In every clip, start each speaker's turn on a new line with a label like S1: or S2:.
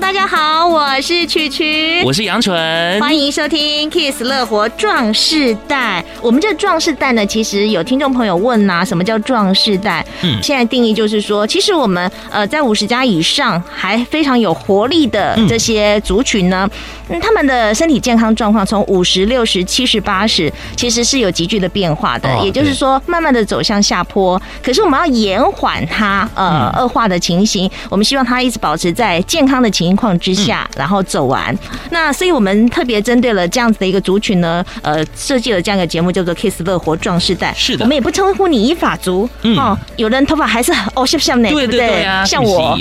S1: 大家好，我是曲曲，
S2: 我是杨纯，
S1: 欢迎收听 Kiss 乐活壮士代。我们这壮士代呢，其实有听众朋友问呐、啊，什么叫壮士代？嗯，现在定义就是说，其实我们呃在五十加以上还非常有活力的这些族群呢，嗯，他们的身体健康状况从五十、六十、七十、八十，其实是有急剧的变化的，哦、也就是说，慢慢的走向下坡。可是我们要延缓它呃恶化的情形，我们希望它一直保持在健康的情。情况之下，然后走完。那所以我们特别针对了这样子的一个族群呢，呃，设计了这样一个节目，叫做 Kiss 乐活壮士代。
S2: 是的，
S1: 我们也不称呼你一发族，嗯、哦，有人头发还是哦像不像呢？对不对，对啊，像我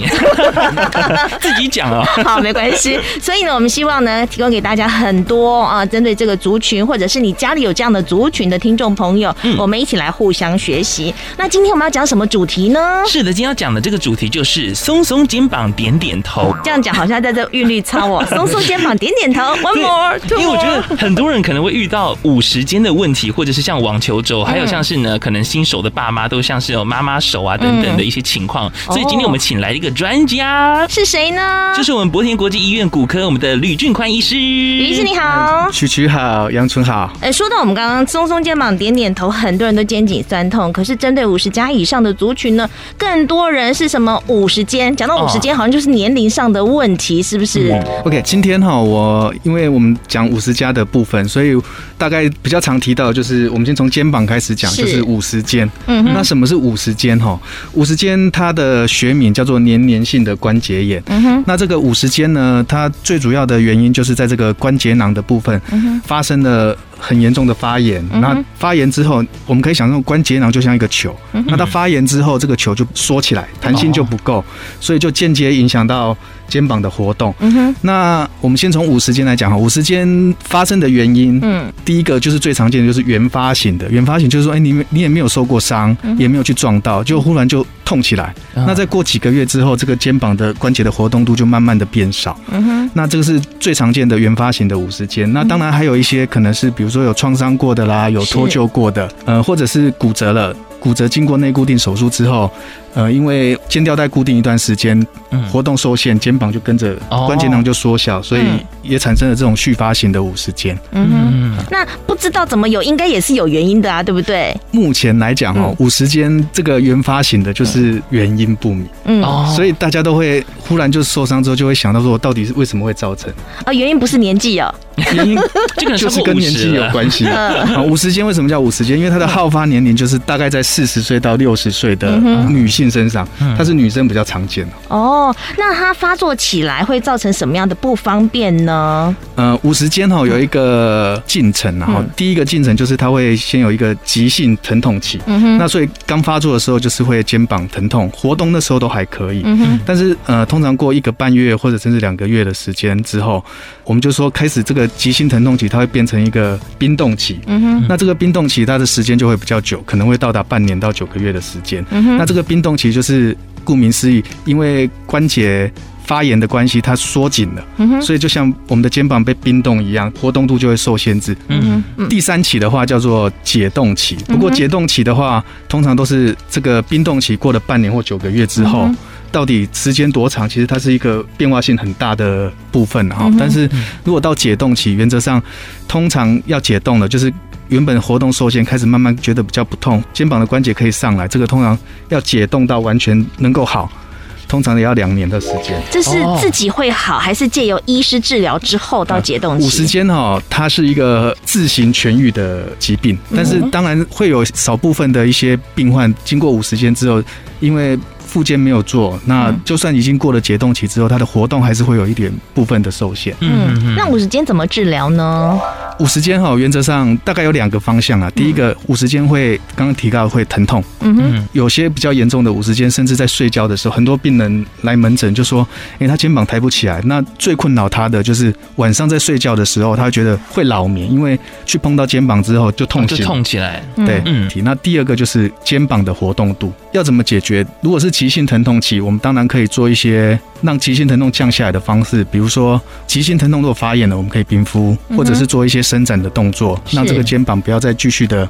S2: 自己讲哦。
S1: 好，没关系。所以呢，我们希望呢，提供给大家很多啊，针对这个族群，或者是你家里有这样的族群的听众朋友，嗯、我们一起来互相学习。那今天我们要讲什么主题呢？
S2: 是的，今天要讲的这个主题就是松松肩膀，点点头。
S1: 这样讲。好像在这韵律操哦，松松肩膀，点点头，one more，two more。
S2: 因为我觉得很多人可能会遇到五十肩的问题，或者是像网球肘，还有像是呢，可能新手的爸妈都像是有妈妈手啊等等的一些情况。所以今天我们请来一个专家，
S1: 是谁呢？
S2: 就是我们博田国际医院骨科我们的吕俊宽医师。
S1: 吕医师你好，
S3: 曲曲好，杨纯好。
S1: 哎，说到我们刚刚松松肩膀，点点头，很多人都肩颈酸痛。可是针对五十加以上的族群呢，更多人是什么五十肩？讲到五十肩，好像就是年龄上的问题。是不是
S3: ？OK，今天哈，我因为我们讲五十加的部分，所以大概比较常提到，就是我们先从肩膀开始讲，就是五十肩。嗯，那什么是五十肩？哈，五十肩它的学名叫做粘连性的关节炎。嗯哼，那这个五十肩呢，它最主要的原因就是在这个关节囊的部分发生了很严重的发炎。那发炎之后，我们可以想象关节囊就像一个球，那它发炎之后，这个球就缩起来，弹性就不够，所以就间接影响到。肩膀的活动，嗯，那我们先从五十肩来讲哈，五十肩发生的原因，嗯，第一个就是最常见的就是原发型的，原发型就是说，哎，你你也没有受过伤，也没有去撞到，就忽然就痛起来，那再过几个月之后，这个肩膀的关节的活动度就慢慢的变少，嗯哼，那这个是最常见的原发型的五十肩，那当然还有一些可能是比如说有创伤过的啦，有脱臼过的，呃，或者是骨折了。骨折经过内固定手术之后，呃，因为肩吊带固定一段时间，活动受限，肩膀就跟着关节囊就缩小，所以也产生了这种续发型的五十肩。
S1: 嗯哼，那不知道怎么有，应该也是有原因的啊，对不对？
S3: 目前来讲哦，五十肩这个原发型的，就是原因不明。嗯，所以大家都会忽然就受伤之后，就会想到说，我到底是为什么会造成？
S1: 啊，原因不是年纪哦，
S3: 原因 这个就是跟年纪有关系。啊，五十肩为什么叫五十肩？因为它的好发年龄就是大概在。四十岁到六十岁的女性身上，它是女生比较常见的。
S1: 哦，那它发作起来会造成什么样的不方便呢？
S3: 呃，五十肩哈有一个进程，然后第一个进程就是它会先有一个急性疼痛期。嗯哼，那所以刚发作的时候就是会肩膀疼痛，活动的时候都还可以。嗯哼，但是呃，通常过一个半月或者甚至两个月的时间之后，我们就说开始这个急性疼痛期，它会变成一个冰冻期。嗯哼，那这个冰冻期它的时间就会比较久，可能会到达半年到九个月的时间，那这个冰冻其实就是顾名思义，因为关节发炎的关系，它缩紧了，所以就像我们的肩膀被冰冻一样，活动度就会受限制。嗯哼，第三期的话叫做解冻期，不过解冻期的话，通常都是这个冰冻期过了半年或九个月之后，到底时间多长，其实它是一个变化性很大的部分哈。但是如果到解冻期，原则上通常要解冻了，就是。原本活动受限，开始慢慢觉得比较不痛，肩膀的关节可以上来。这个通常要解冻到完全能够好，通常也要两年的时间。
S1: 这是自己会好，还是借由医师治疗之后到解冻期？
S3: 五十肩哈，它是一个自行痊愈的疾病，但是当然会有少部分的一些病患经过五十肩之后，因为复健没有做，那就算已经过了解冻期之后，他的活动还是会有一点部分的受限。
S1: 嗯，那五十肩怎么治疗呢？
S3: 五十肩哈，原则上大概有两个方向啊。第一个，五十肩会刚刚提到会疼痛，嗯哼，有些比较严重的五十肩，甚至在睡觉的时候，很多病人来门诊就说，哎，他肩膀抬不起来。那最困扰他的就是晚上在睡觉的时候，他会觉得会老眠，因为去碰到肩膀之后就痛起来，
S2: 就痛起来。
S3: 对，嗯。那第二个就是肩膀的活动度要怎么解决？如果是急性疼痛期，我们当然可以做一些让急性疼痛降下来的方式，比如说急性疼痛如果发炎了，我们可以冰敷，或者是做一些伸展的动作，让这个肩膀不要再继续的。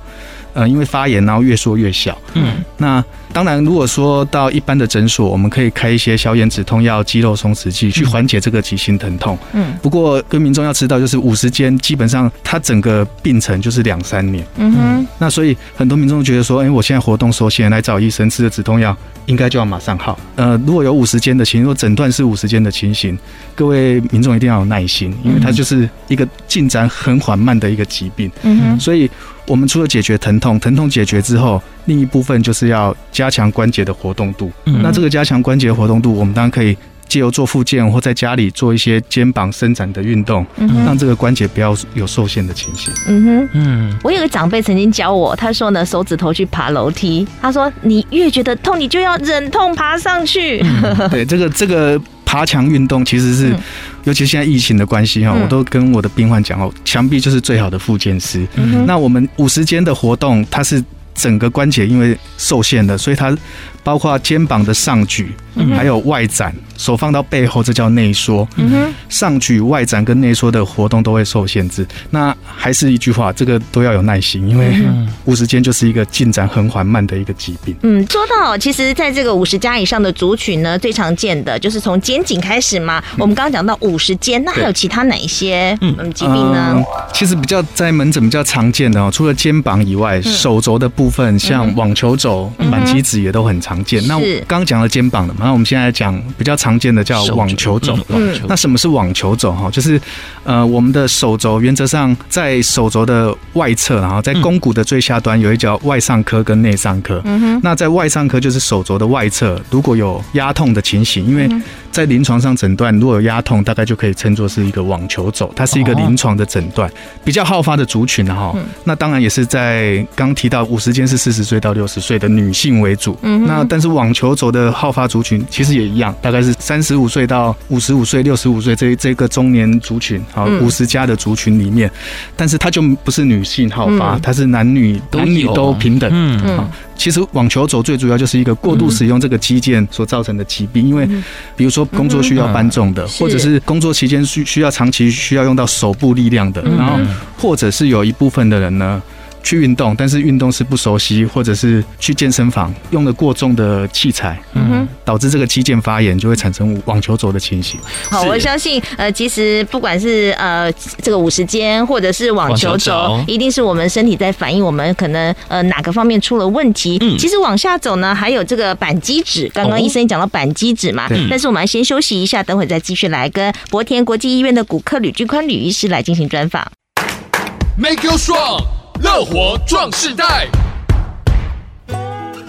S3: 呃，因为发炎，然后越缩越小。嗯，那当然，如果说到一般的诊所，我们可以开一些消炎止痛药、肌肉松弛剂，去缓解这个急性疼痛。嗯，不过跟民众要知道，就是五十肩基本上它整个病程就是两三年。嗯哼，那所以很多民众觉得说，哎，我现在活动受限，来找医生吃的止痛药，应该就要马上好。呃，如果有五十肩的情形，如果诊断是五十肩的情形，各位民众一定要有耐心，因为它就是一个进展很缓慢的一个疾病。嗯哼，所以。我们除了解决疼痛，疼痛解决之后，另一部分就是要加强关节的活动度。嗯，那这个加强关节活动度，我们当然可以借由做复健或在家里做一些肩膀伸展的运动，嗯，让这个关节不要有受限的情形。
S1: 嗯哼，嗯，我有个长辈曾经教我，他说呢，手指头去爬楼梯，他说你越觉得痛，你就要忍痛爬上去。
S3: 嗯，对，这个这个。爬墙运动其实是，嗯、尤其现在疫情的关系哈，嗯、我都跟我的病患讲哦，墙壁就是最好的复健师。嗯、那我们五十间的活动，它是整个关节因为受限的，所以它包括肩膀的上举，还有外展。手放到背后，这叫内缩。上举、外展跟内缩的活动都会受限制。那还是一句话，这个都要有耐心，因为五十肩就是一个进展很缓慢的一个疾病。
S1: 嗯，说到其实在这个五十加以上的族群呢，最常见的就是从肩颈开始嘛。我们刚刚讲到五十肩，那还有其他哪一些嗯疾病呢？
S3: 嗯，其实比较在门诊比较常见的哦，除了肩膀以外，手肘的部分像网球肘、满机指也都很常见。那刚刚讲了肩膀的嘛，那我们现在讲比较常见的叫网球肘，嗯，那什么是网球肘？哈，就是呃，我们的手肘原则上在手肘的外侧，然后在肱骨的最下端有一叫外上髁跟内上髁。嗯哼，那在外上髁就是手肘的外侧，如果有压痛的情形，因为在临床上诊断，如果有压痛，大概就可以称作是一个网球肘，它是一个临床的诊断，比较好发的族群哈。那当然也是在刚提到五十肩是四十岁到六十岁的女性为主。嗯，那但是网球肘的好发族群其实也一样，大概是三十。五岁到五十五岁、六十五岁这这个中年族群，啊五十加的族群里面，但是它就不是女性好发，它是男女男女都平等。嗯嗯，其实网球肘最主要就是一个过度使用这个肌腱所造成的疾病，因为比如说工作需要搬重的，或者是工作期间需需要长期需要用到手部力量的，然后或者是有一部分的人呢。去运动，但是运动是不熟悉，或者是去健身房用了过重的器材，嗯哼，导致这个肌腱发炎，就会产生网球肘的情形。
S1: 好，我相信，呃，其实不管是呃这个五十肩，或者是网球肘，一定是我们身体在反映我们可能呃哪个方面出了问题。嗯，其实往下走呢，还有这个板机指，刚刚医生讲到板机指嘛，但是我们要先休息一下，等会再继续来跟博田国际医院的骨科吕俊宽吕医师来进行专访。
S4: Make you strong。乐活壮世代。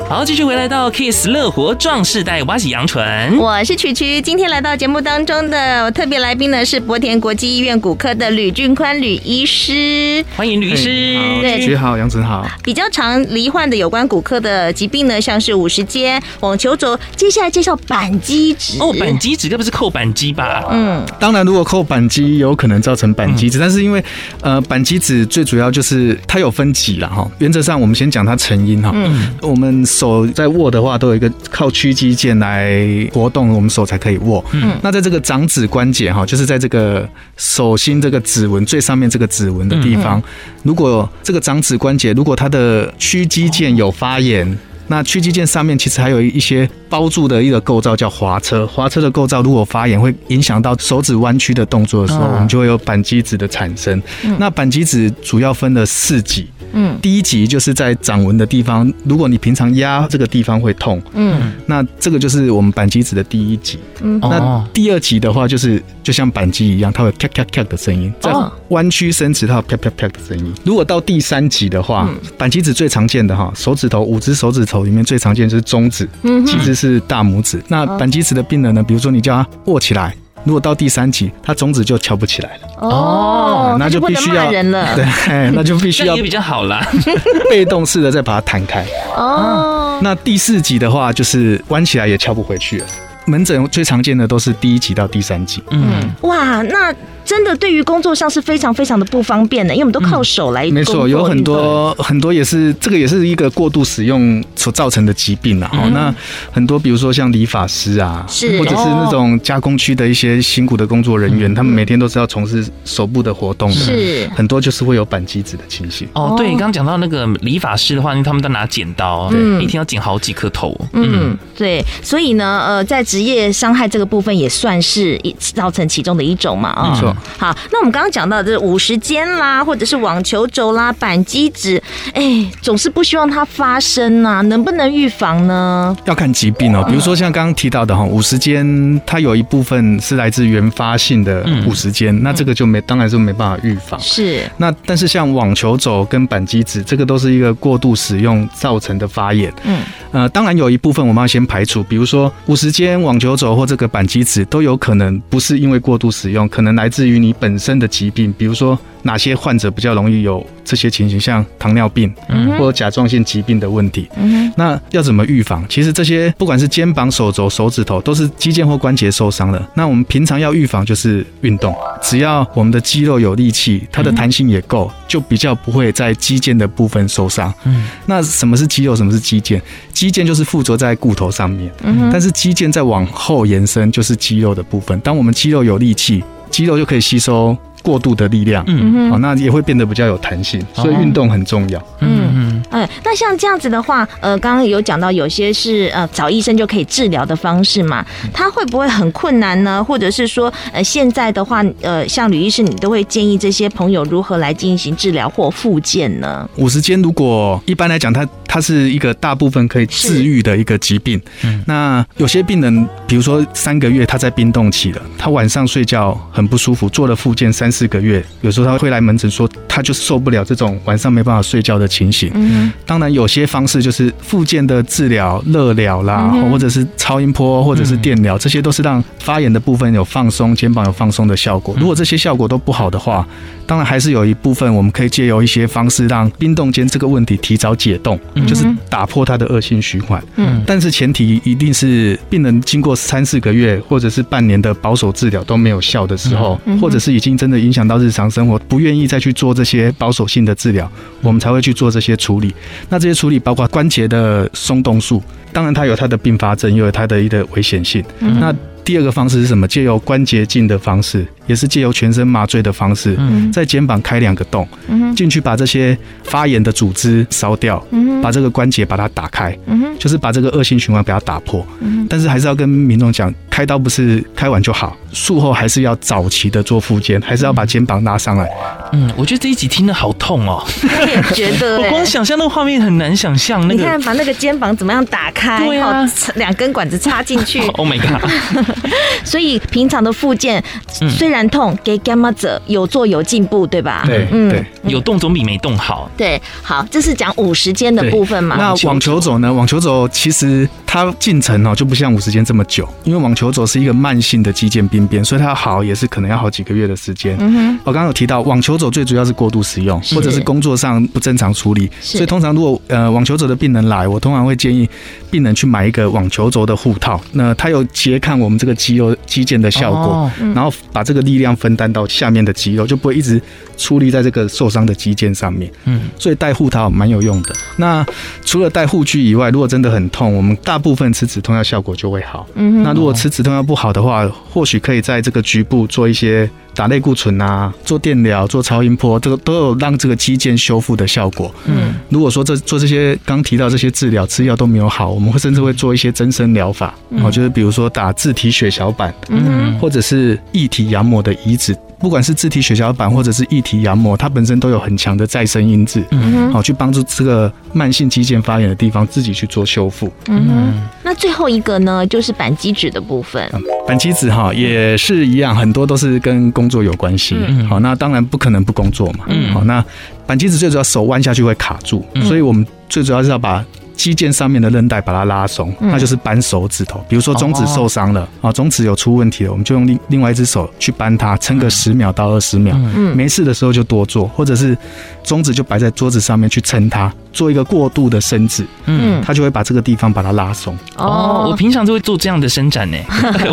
S2: 好，继续回来到 Kiss 乐活壮世代，我是杨纯，
S1: 我是曲曲。今天来到节目当中的特别来宾呢是博田国际医院骨科的吕俊宽吕医师，
S2: 欢迎吕医师。
S3: 好，曲曲好，杨纯好。
S1: 比较常罹患的有关骨科的疾病呢，像是五十肩、网球肘，接下来介绍板机指。
S2: 哦，板机指该不是扣板机吧？
S3: 嗯，当然，如果扣板机有可能造成板机指，嗯、但是因为呃，板机指最主要就是它有分级了哈。原则上，我们先讲它成因哈。嗯，我们。手在握的话，都有一个靠屈肌腱来活动，我们手才可以握。嗯，那在这个掌指关节哈，就是在这个手心这个指纹最上面这个指纹的地方，如果这个掌指关节如果它的屈肌腱有发炎，那屈肌腱上面其实还有一些包住的一个构造叫滑车，滑车的构造如果发炎，会影响到手指弯曲的动作的时候，我们就会有扳机指的产生。那扳机指主要分了四级。嗯，第一级就是在掌纹的地方，如果你平常压这个地方会痛，嗯，那这个就是我们扳机指的第一级。嗯，那第二级的话，就是就像扳机一样，它会咔咔咔的声音，在弯曲伸直，它有啪啪啪的声音。如果到第三级的话，扳机指最常见的哈，手指头五只手指头里面最常见就是中指，嗯，其实是大拇指。那扳机指的病人呢，比如说你叫他握起来。如果到第三集，它中指就翘不起来了。
S1: 哦，
S3: 那就必须要
S1: 人了。
S3: 对，那就必须要
S2: 比较好啦，
S3: 被动式的再把它弹开。
S1: 哦，
S3: 那第四集的话，就是弯起来也翘不回去了。门诊最常见的都是第一集到第三集。
S1: 嗯，哇，那。真的，对于工作上是非常非常的不方便的，因为我们都靠手来、嗯。
S3: 没错，有很多很多也是这个也是一个过度使用所造成的疾病啊。嗯、那很多比如说像理发师啊，
S1: 是
S3: 或者是那种加工区的一些辛苦的工作人员，嗯、他们每天都是要从事手部的活动的，
S1: 是
S3: 很多就是会有板机子的情形。
S2: 哦，对，你刚刚讲到那个理发师的话，因为他们都拿剪刀，对，一天要剪好几颗头。
S1: 嗯，对，所以呢，呃，在职业伤害这个部分也算是一造成其中的一种嘛，啊、
S3: 哦，没错。
S1: 好，那我们刚刚讲到的五十肩啦，或者是网球肘啦、板机指，哎，总是不希望它发生呐、啊，能不能预防呢？
S3: 要看疾病哦，比如说像刚刚提到的哈，五十肩，它有一部分是来自原发性的五十肩，那这个就没，当然是没办法预防。
S1: 是，
S3: 那但是像网球肘跟板机指，这个都是一个过度使用造成的发炎。嗯，呃，当然有一部分我们要先排除，比如说五十间、网球肘或这个板机子都有可能不是因为过度使用，可能来自于你本身的疾病，比如说哪些患者比较容易有这些情形，像糖尿病或者甲状腺疾病的问题。那要怎么预防？其实这些不管是肩膀、手肘、手指头，都是肌腱或关节受伤了。那我们平常要预防就是运动，只要我们的肌肉有力气，它的弹性也够，就比较不会在肌腱的部分受伤。那什么是肌肉？什么是肌腱？肌腱就是附着在骨头上面，但是肌腱再往后延伸就是肌肉的部分。当我们肌肉有力气，肌肉就可以吸收过度的力量，嗯，好，那也会变得比较有弹性，所以运动很重要。
S1: 嗯嗯，哎，那像这样子的话，呃，刚刚有讲到有些是呃找医生就可以治疗的方式嘛，他会不会很困难呢？或者是说，呃，现在的话，呃，像吕医师，你都会建议这些朋友如何来进行治疗或复健呢？
S3: 五十肩如果一般来讲，它它是一个大部分可以治愈的一个疾病。嗯，那有些病人，比如说三个月他在冰冻期了，他晚上睡觉很不舒服，做了复健三。四个月，有时候他会来门诊说，他就受不了这种晚上没办法睡觉的情形。嗯，当然有些方式就是复健的治疗、热疗啦，或者是超音波，或者是电疗，这些都是让发炎的部分有放松，肩膀有放松的效果。如果这些效果都不好的话，当然还是有一部分我们可以借由一些方式让冰冻肩这个问题提早解冻，就是打破他的恶性循环。嗯，但是前提一定是病人经过三四个月或者是半年的保守治疗都没有效的时候，或者是已经真的。影响到日常生活，不愿意再去做这些保守性的治疗，我们才会去做这些处理。那这些处理包括关节的松动术，当然它有它的并发症，又有它的一个危险性。那第二个方式是什么？借由关节镜的方式。也是借由全身麻醉的方式，在肩膀开两个洞，进去把这些发炎的组织烧掉，把这个关节把它打开，就是把这个恶性循环给它打破。但是还是要跟民众讲，开刀不是开完就好，术后还是要早期的做复健，还是要把肩膀拉上来。
S2: 嗯，我觉得这一集听得好痛哦，
S1: 我 也觉得，
S2: 我光想象那个画面很难想象。那个，
S1: 你看把那个肩膀怎么样打开，
S2: 对啊，
S1: 两根管子插进去。
S2: Oh my god！
S1: 所以平常的复健虽然。然痛给干嘛者有做有进步，对吧？
S3: 对，嗯，对，
S2: 有动总比没动好。
S1: 对，好，这是讲五十间的部分嘛。
S3: 那网球肘呢？网球肘其实它进程哦就不像五十肩这么久，因为网球肘是一个慢性的肌腱病变，所以它好也是可能要好几个月的时间。嗯哼，我刚刚有提到网球肘最主要是过度使用，或者是工作上不正常处理，所以通常如果呃网球肘的病人来，我通常会建议病人去买一个网球肘的护套，那它有拮抗我们这个肌肉肌腱的效果，然后把这个。力量分担到下面的肌肉，就不会一直出力在这个受伤的肌腱上面。嗯，所以戴护套蛮有用的。那除了戴护具以外，如果真的很痛，我们大部分吃止痛药效果就会好。嗯，那如果吃止痛药不好的话，或许可以在这个局部做一些打类固醇啊，做电疗、做超音波，这个都有让这个肌腱修复的效果。嗯，如果说这做这些刚提到这些治疗吃药都没有好，我们会甚至会做一些增生疗法。哦，就是比如说打自体血小板，嗯，或者是异体羊膜的移植。不管是自体血小板或者是异体羊膜，它本身都有很强的再生因子，嗯，好去帮助这个慢性肌腱发炎的地方自己去做修复。
S1: 嗯哼，那最后一个呢，就是板机指的部分。
S3: 板机指哈也是一样，很多都是跟工作有关系。好，那当然不可能不工作嘛。嗯，好，那扳机子最主要手弯下去会卡住，所以我们最主要是要把肌腱上面的韧带把它拉松，那就是扳手指头。比如说中指受伤了啊，中指有出问题了，我们就用另另外一只手去扳它，撑个十秒到二十秒。嗯，没事的时候就多做，或者是中指就摆在桌子上面去撑它，做一个过度的伸直，嗯，它就会把这个地方把它拉松。
S2: 哦，我平常就会做这样的伸展呢。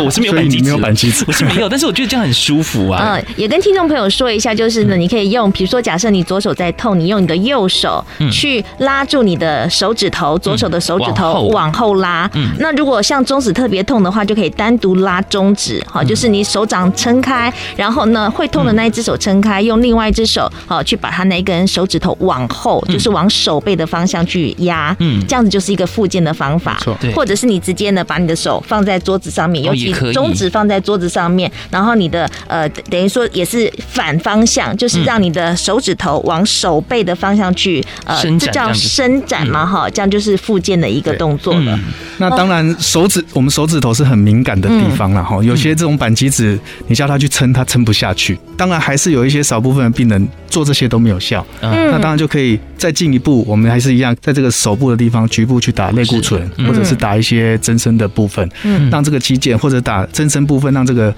S2: 我是没有扳机指，我是没有，但是我觉得这样很舒服啊。
S1: 嗯，也跟听众朋友说一下，就是呢，你可以用，比如说假设你左手在痛，你用你的右手去拉住你的手指头，左手的手指头往后。拉。嗯，那如果像中指特别痛的话，就可以单独拉中指，好，就是你手掌撑开，然后呢，会痛的那一只手撑开，用另外一只手好去把它那根手指头往后，就是往手背的方向去压。嗯，这样子就是一个附件的方法。对，或者是你直接呢把你的手放在桌子上面，尤其中指放在桌子上面，然后你的呃等于说也是反方向，就是让你的手指头往手背的方向去呃，这叫伸展嘛哈，这样就是复健的一个动作了。
S3: 那当然手指我们手指头是很敏感的地方了哈，有些这种板机指你叫他去撑，他撑不下去。当然还是有一些少部分的病人做这些都没有效，那当然就可以再进一步，我们还是一样在这个手部的地方局部去打类固醇，或者是打一些增生的部分，让这个肌腱或者打增生部分，让这个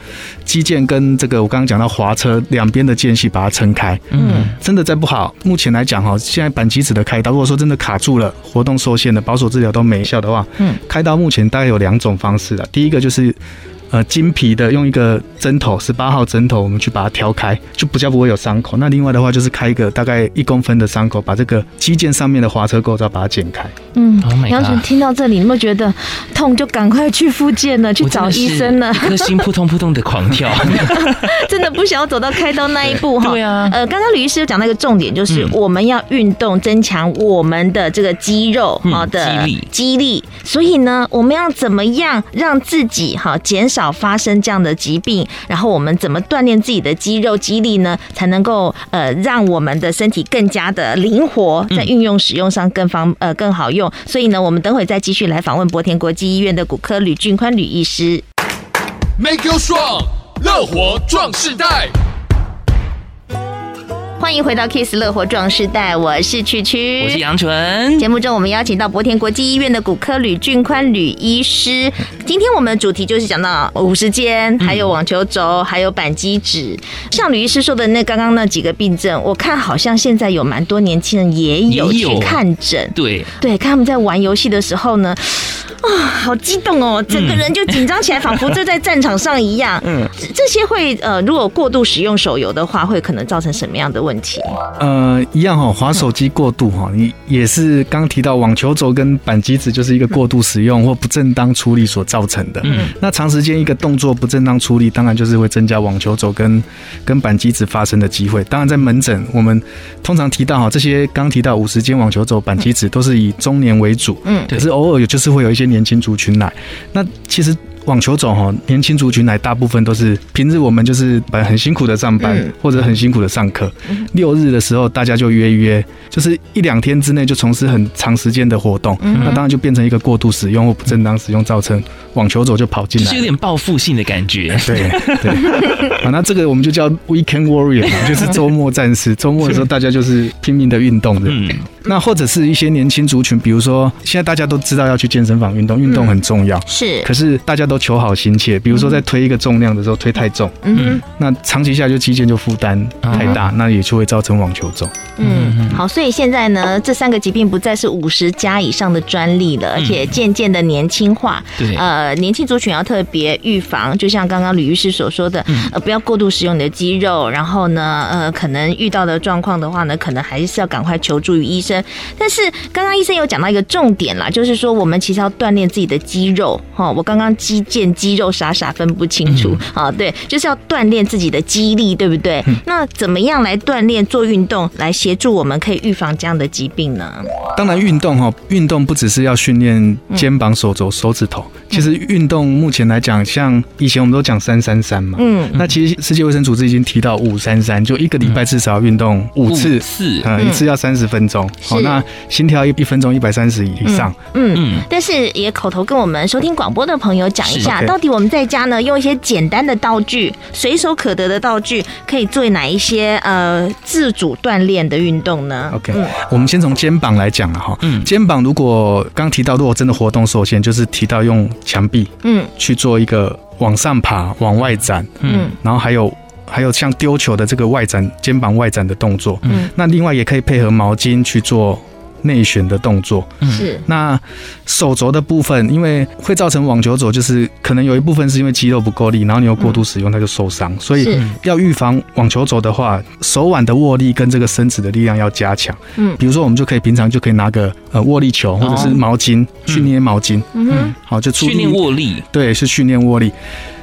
S3: 肌腱跟这个我刚刚讲到滑车两边的间隙把它撑开。嗯，真的再不好，目前来讲哈，现在板机子的开刀，如果说真的卡住了，活动受限的，保守治疗都没效的话，嗯，开刀目前大概有两种方式了，第一个就是。呃，金皮的用一个针头，十八号针头，我们去把它挑开，就比较不会有伤口。那另外的话，就是开一个大概一公分的伤口，把这个肌腱上面的滑车构造把它剪开。
S1: 嗯，杨纯听到这里，你有没有觉得痛？就赶快去复健了，去找医生了。
S2: 颗心扑通扑通的狂跳，
S1: 真的不想要走到开刀那一步哈。
S2: 对啊。
S1: 呃，刚刚吕医师有讲到一个重点，就是我们要运动增强我们的这个肌肉好的肌力，肌力。所以呢，我们要怎么样让自己哈减少？发生这样的疾病，然后我们怎么锻炼自己的肌肉肌力呢？才能够呃让我们的身体更加的灵活，在运用使用上更方呃更好用。所以呢，我们等会再继续来访问博田国际医院的骨科吕俊宽吕医师。
S4: Make you strong，乐活壮世代。
S1: 欢迎回到 Kiss 乐活壮世代，我是曲曲，
S2: 我是杨纯。
S1: 节目中我们邀请到博田国际医院的骨科吕俊宽吕医师。今天我们的主题就是讲到五十肩，还有网球肘，还有板机指。像吕医师说的那刚刚那几个病症，我看好像现在有蛮多年轻人也有去看诊。
S2: 对
S1: 对，看他们在玩游戏的时候呢，啊，好激动哦，整个人就紧张起来，仿佛就在战场上一样。嗯，这些会呃，如果过度使用手游的话，会可能造成什么样的问题？问题
S3: 呃，一样哈，滑手机过度哈，你也是刚提到网球肘跟板机子就是一个过度使用或不正当处理所造成的。嗯，那长时间一个动作不正当处理，当然就是会增加网球肘跟跟扳机指发生的机会。当然，在门诊我们通常提到哈，这些刚提到五十肩、网球肘、板机子都是以中年为主。嗯，可是偶尔有就是会有一些年轻族群来。那其实。网球肘哈，年轻族群来，大部分都是平日我们就是很辛苦的上班，或者很辛苦的上课。六日的时候，大家就约约，就是一两天之内就从事很长时间的活动，那当然就变成一个过度使用或不正当使用，造成网球肘就跑进来，
S2: 是有点报复性的感觉。
S3: 对对，啊，那这个我们就叫 Weekend Warrior 嘛，就是周末战士。周末的时候，大家就是拼命的运动的。嗯，那或者是一些年轻族群，比如说现在大家都知道要去健身房运动，运动很重要。
S1: 是，
S3: 可是大家都。都求好心切，比如说在推一个重量的时候推太重，嗯，那长期下就肌腱就负担太大，那也就会造成网球肘。
S1: 嗯，好，所以现在呢，这三个疾病不再是五十加以上的专利了，而且渐渐的年轻化。对，呃，年轻族群要特别预防，就像刚刚吕医师所说的，呃，不要过度使用你的肌肉，然后呢，呃，可能遇到的状况的话呢，可能还是要赶快求助于医生。但是刚刚医生有讲到一个重点啦，就是说我们其实要锻炼自己的肌肉。哈，我刚刚肌腱肌肉傻傻分不清楚啊，对，就是要锻炼自己的肌力，对不对？那怎么样来锻炼做运动，来协助我们可以预防这样的疾病呢？
S3: 当然，运动哈，运动不只是要训练肩膀、手肘、手指头，其实运动目前来讲，像以前我们都讲三三三嘛，嗯，那其实世界卫生组织已经提到五三三，就一个礼拜至少要运动五次，
S2: 四，
S3: 呃，一次要三十分钟。好，那心跳一一分钟一百三十以上。
S1: 嗯嗯。但是也口头跟我们收听广播的朋友讲一下，到底我们在家呢，用一些简单的道具，随手可得的道具，可以做哪一些呃自主锻炼的运动呢
S3: ？OK，我们先从肩膀来讲了哈。嗯，肩膀如果刚提到，如果真的活动受限，就是提到用墙壁，嗯，去做一个往上爬、往外展，嗯，然后还有还有像丢球的这个外展、肩膀外展的动作，嗯，那另外也可以配合毛巾去做。内旋的动作是那手肘的部分，因为会造成网球肘，就是可能有一部分是因为肌肉不够力，然后你又过度使用，它就受伤。所以要预防网球肘的话，手腕的握力跟这个伸直的力量要加强。嗯，比如说我们就可以平常就可以拿个呃握力球或者是毛巾去捏毛巾。嗯，好，就训
S2: 练握力。
S3: 对，是训练握力。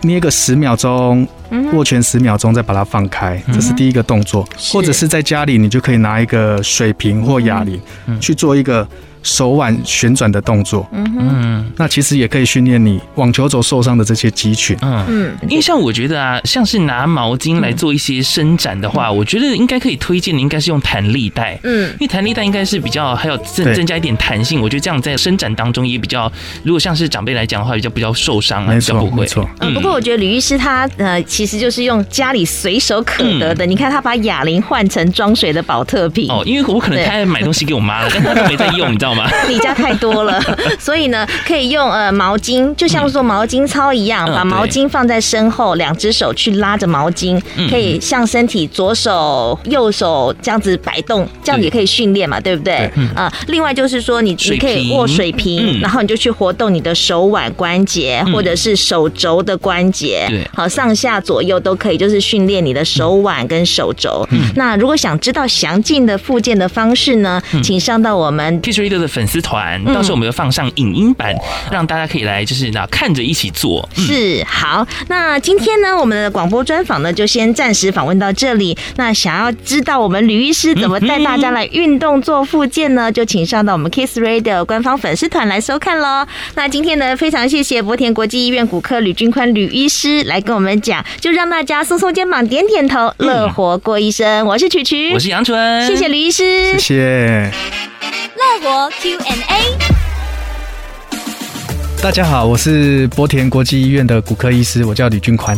S3: 捏个十秒钟，握拳十秒钟，再把它放开，这是第一个动作。或者是在家里，你就可以拿一个水瓶或哑铃去做一个。手腕旋转的动作，嗯。嗯，那其实也可以训练你网球肘受伤的这些肌群，嗯。
S2: 嗯。因为像我觉得啊，像是拿毛巾来做一些伸展的话，我觉得应该可以推荐的应该是用弹力带，嗯，因为弹力带应该是比较还有增增加一点弹性，我觉得这样在伸展当中也比较，如果像是长辈来讲的话，比较比较受伤啊，比较不会。没错，
S1: 嗯。不过我觉得吕医师他呃，其实就是用家里随手可得的，你看他把哑铃换成装水的宝特瓶。
S2: 哦，因为我可能他买东西给我妈了，但他都没在用，你知道吗？
S1: 你家太多了，所以呢，可以用呃毛巾，就像做毛巾操一样，把毛巾放在身后，两只手去拉着毛巾，可以向身体左手右手这样子摆动，这样也可以训练嘛，对不对？啊，另外就是说，你你可以握水瓶，然后你就去活动你的手腕关节或者是手肘的关节，好，上下左右都可以，就是训练你的手腕跟手肘。那如果想知道详尽的复健的方式呢，请上到我
S2: 们粉丝团，到时候我们就放上影音版，让大家可以来，就是那看着一起做。
S1: 是好，那今天呢，我们的广播专访呢，就先暂时访问到这里。那想要知道我们吕医师怎么带大家来运动做复健呢？就请上到我们 Kiss Radio 官方粉丝团来收看喽。那今天呢，非常谢谢博田国际医院骨科吕君宽吕医师来跟我们讲，就让大家松松肩膀，点点头，乐活过一生。我是曲曲，
S2: 我是杨纯，
S1: 谢谢吕医师，
S3: 谢谢。乐活
S5: Q&A，
S3: 大家好，我是波田国际医院的骨科医师，我叫李俊宽。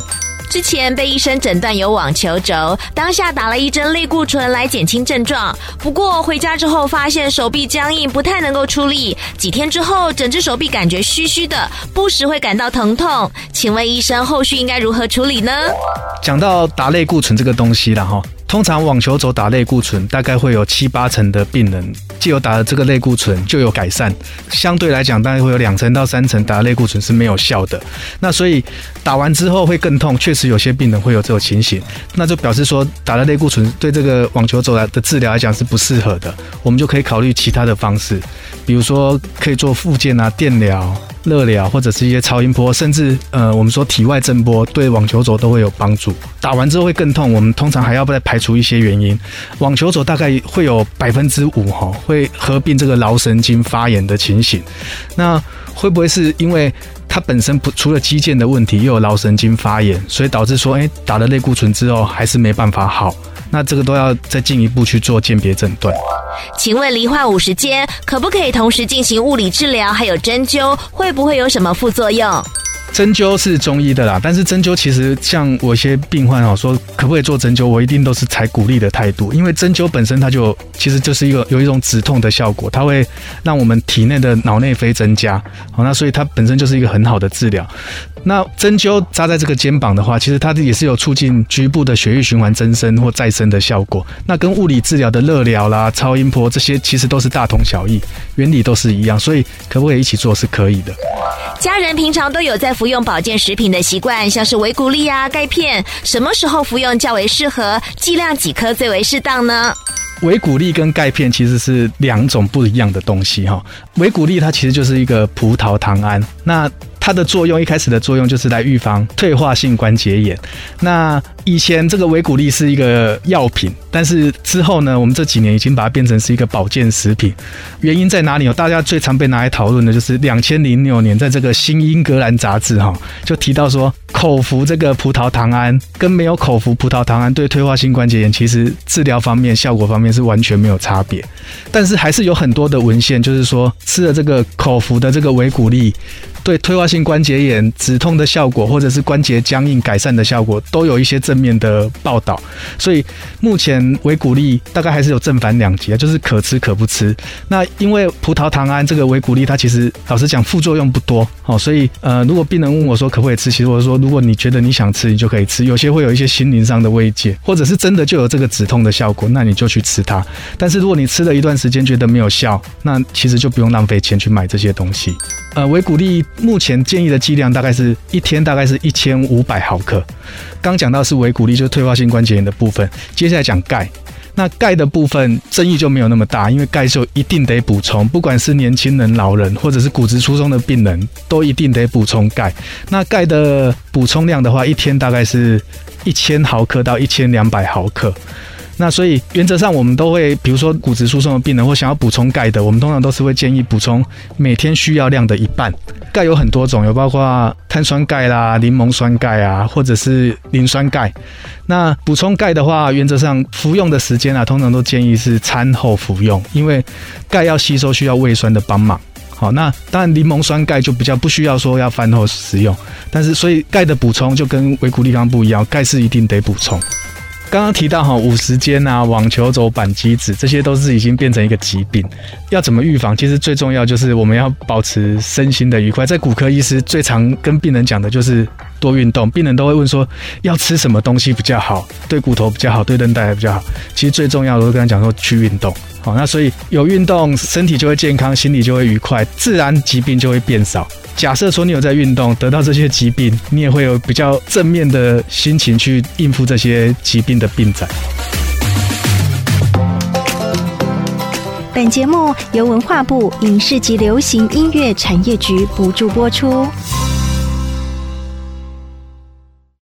S1: 之前被医生诊断有网球肘，当下打了一针类固醇来减轻症状。不过回家之后发现手臂僵硬，不太能够出力。几天之后，整只手臂感觉虚虚的，不时会感到疼痛。请问医生，后续应该如何处理呢？
S3: 讲到打类固醇这个东西了哈。通常网球肘打类固醇，大概会有七八成的病人，既有打了这个类固醇就有改善。相对来讲，大概会有两成到三成打类固醇是没有效的。那所以打完之后会更痛，确实有些病人会有这种情形。那就表示说，打了类固醇对这个网球肘来的治疗来讲是不适合的。我们就可以考虑其他的方式，比如说可以做复健啊、电疗。热疗或者是一些超音波，甚至呃，我们说体外震波，对网球肘都会有帮助。打完之后会更痛，我们通常还要再排除一些原因。网球肘大概会有百分之五哈，会合并这个桡神经发炎的情形。那会不会是因为它本身不除了肌腱的问题，又有桡神经发炎，所以导致说，哎，打了类固醇之后还是没办法好？那这个都要再进一步去做鉴别诊断。
S1: 请问罹患五十肩，可不可以同时进行物理治疗，还有针灸，会不会有什么副作用？
S3: 针灸是中医的啦，但是针灸其实像我一些病患哦说可不可以做针灸，我一定都是采鼓励的态度，因为针灸本身它就其实就是一个有一种止痛的效果，它会让我们体内的脑内啡增加，好，那所以它本身就是一个很好的治疗。那针灸扎在这个肩膀的话，其实它也是有促进局部的血液循环增生或再生的效果。那跟物理治疗的热疗啦、超音波这些其实都是大同小异，原理都是一样，所以可不可以一起做是可以的。
S1: 家人平常都有在服用保健食品的习惯，像是维骨力啊、钙片，什么时候服用较为适合？剂量几颗最为适当呢？
S3: 维骨力跟钙片其实是两种不一样的东西哈。维骨力它其实就是一个葡萄糖胺，那它的作用一开始的作用就是来预防退化性关节炎。那以前这个维骨力是一个药品，但是之后呢，我们这几年已经把它变成是一个保健食品。原因在哪里？有大家最常被拿来讨论的就是两千零六年在这个《新英格兰杂志》哈，就提到说，口服这个葡萄糖胺跟没有口服葡萄糖胺对退化性关节炎其实治疗方面、效果方面是完全没有差别。但是还是有很多的文献，就是说吃了这个口服的这个维骨力。对退化性关节炎止痛的效果，或者是关节僵硬改善的效果，都有一些正面的报道。所以目前维骨力大概还是有正反两极啊，就是可吃可不吃。那因为葡萄糖胺这个维骨力，它其实老实讲副作用不多哦，所以呃，如果病人问我说可不可以吃，其实我说如果你觉得你想吃，你就可以吃。有些会有一些心灵上的慰藉，或者是真的就有这个止痛的效果，那你就去吃它。但是如果你吃了一段时间觉得没有效，那其实就不用浪费钱去买这些东西。呃，维骨力。目前建议的剂量大概是一天大概是一千五百毫克。刚讲到是维骨力，就是退化性关节炎的部分。接下来讲钙，那钙的部分争议就没有那么大，因为钙就一定得补充，不管是年轻人、老人，或者是骨质疏松的病人，都一定得补充钙。那钙的补充量的话，一天大概是一千毫克到一千两百毫克。那所以原则上我们都会，比如说骨质疏松的病人或想要补充钙的，我们通常都是会建议补充每天需要量的一半。钙有很多种，有包括碳酸钙啦、柠檬酸钙啊，或者是磷酸钙。那补充钙的话，原则上服用的时间啊，通常都建议是餐后服用，因为钙要吸收需要胃酸的帮忙。好，那当然柠檬酸钙就比较不需要说要饭后食用，但是所以钙的补充就跟维骨力刚不一样，钙是一定得补充。刚刚提到哈，五十肩啊、网球肘、板机子，这些都是已经变成一个疾病，要怎么预防？其实最重要就是我们要保持身心的愉快。在骨科医师最常跟病人讲的就是多运动。病人都会问说，要吃什么东西比较好，对骨头比较好，对韧带比较好。其实最重要的，我都跟他讲说去运动。好，那所以有运动，身体就会健康，心里就会愉快，自然疾病就会变少。假设说你有在运动，得到这些疾病，你也会有比较正面的心情去应付这些疾病的病症。
S5: 本节目由文化部影视及流行音乐产业局补助播出。